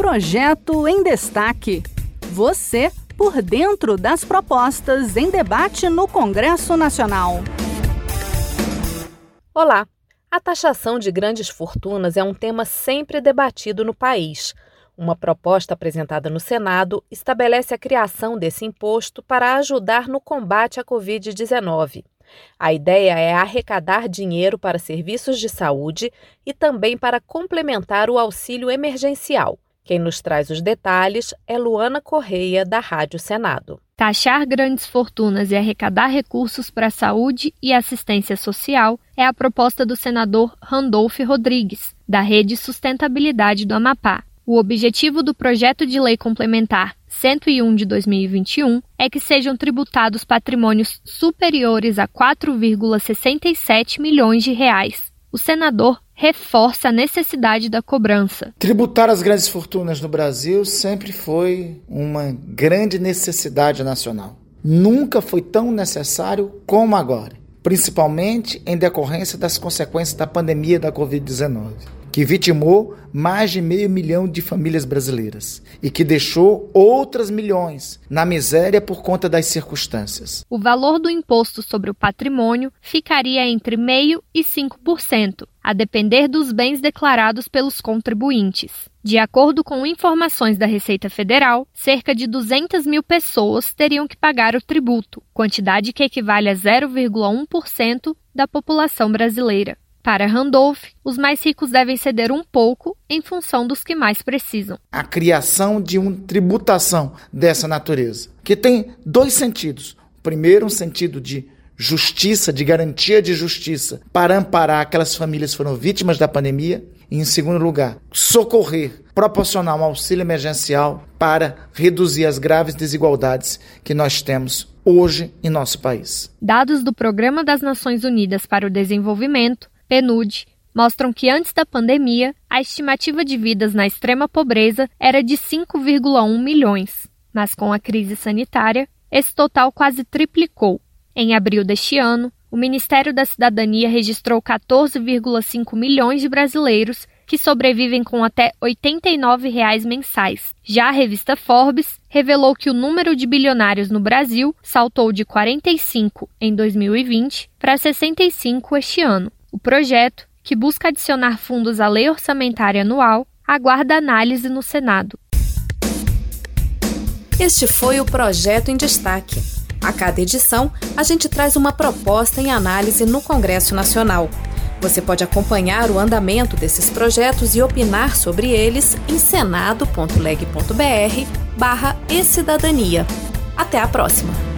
Projeto em Destaque. Você por dentro das propostas em debate no Congresso Nacional. Olá! A taxação de grandes fortunas é um tema sempre debatido no país. Uma proposta apresentada no Senado estabelece a criação desse imposto para ajudar no combate à Covid-19. A ideia é arrecadar dinheiro para serviços de saúde e também para complementar o auxílio emergencial. Quem nos traz os detalhes é Luana Correia, da Rádio Senado. Taxar grandes fortunas e arrecadar recursos para a saúde e assistência social é a proposta do senador Randolph Rodrigues, da Rede Sustentabilidade do Amapá. O objetivo do projeto de lei complementar 101 de 2021 é que sejam tributados patrimônios superiores a 4,67 milhões de reais. O senador reforça a necessidade da cobrança. Tributar as grandes fortunas no Brasil sempre foi uma grande necessidade nacional. Nunca foi tão necessário como agora, principalmente em decorrência das consequências da pandemia da Covid-19 que vitimou mais de meio milhão de famílias brasileiras e que deixou outras milhões na miséria por conta das circunstâncias. O valor do imposto sobre o patrimônio ficaria entre 0,5% e 5%, a depender dos bens declarados pelos contribuintes. De acordo com informações da Receita Federal, cerca de 200 mil pessoas teriam que pagar o tributo, quantidade que equivale a 0,1% da população brasileira. Para Randolph, os mais ricos devem ceder um pouco em função dos que mais precisam. A criação de uma tributação dessa natureza, que tem dois sentidos. Primeiro, um sentido de justiça, de garantia de justiça para amparar aquelas famílias que foram vítimas da pandemia. E, em segundo lugar, socorrer, proporcionar um auxílio emergencial para reduzir as graves desigualdades que nós temos hoje em nosso país. Dados do Programa das Nações Unidas para o Desenvolvimento PNUD, mostram que antes da pandemia, a estimativa de vidas na extrema pobreza era de 5,1 milhões, mas com a crise sanitária, esse total quase triplicou. Em abril deste ano, o Ministério da Cidadania registrou 14,5 milhões de brasileiros que sobrevivem com até 89 reais mensais. Já a revista Forbes revelou que o número de bilionários no Brasil saltou de 45 em 2020 para 65 este ano. O projeto, que busca adicionar fundos à lei orçamentária anual, aguarda análise no Senado. Este foi o Projeto em Destaque. A cada edição, a gente traz uma proposta em análise no Congresso Nacional. Você pode acompanhar o andamento desses projetos e opinar sobre eles em senado.leg.br barra e cidadania. Até a próxima!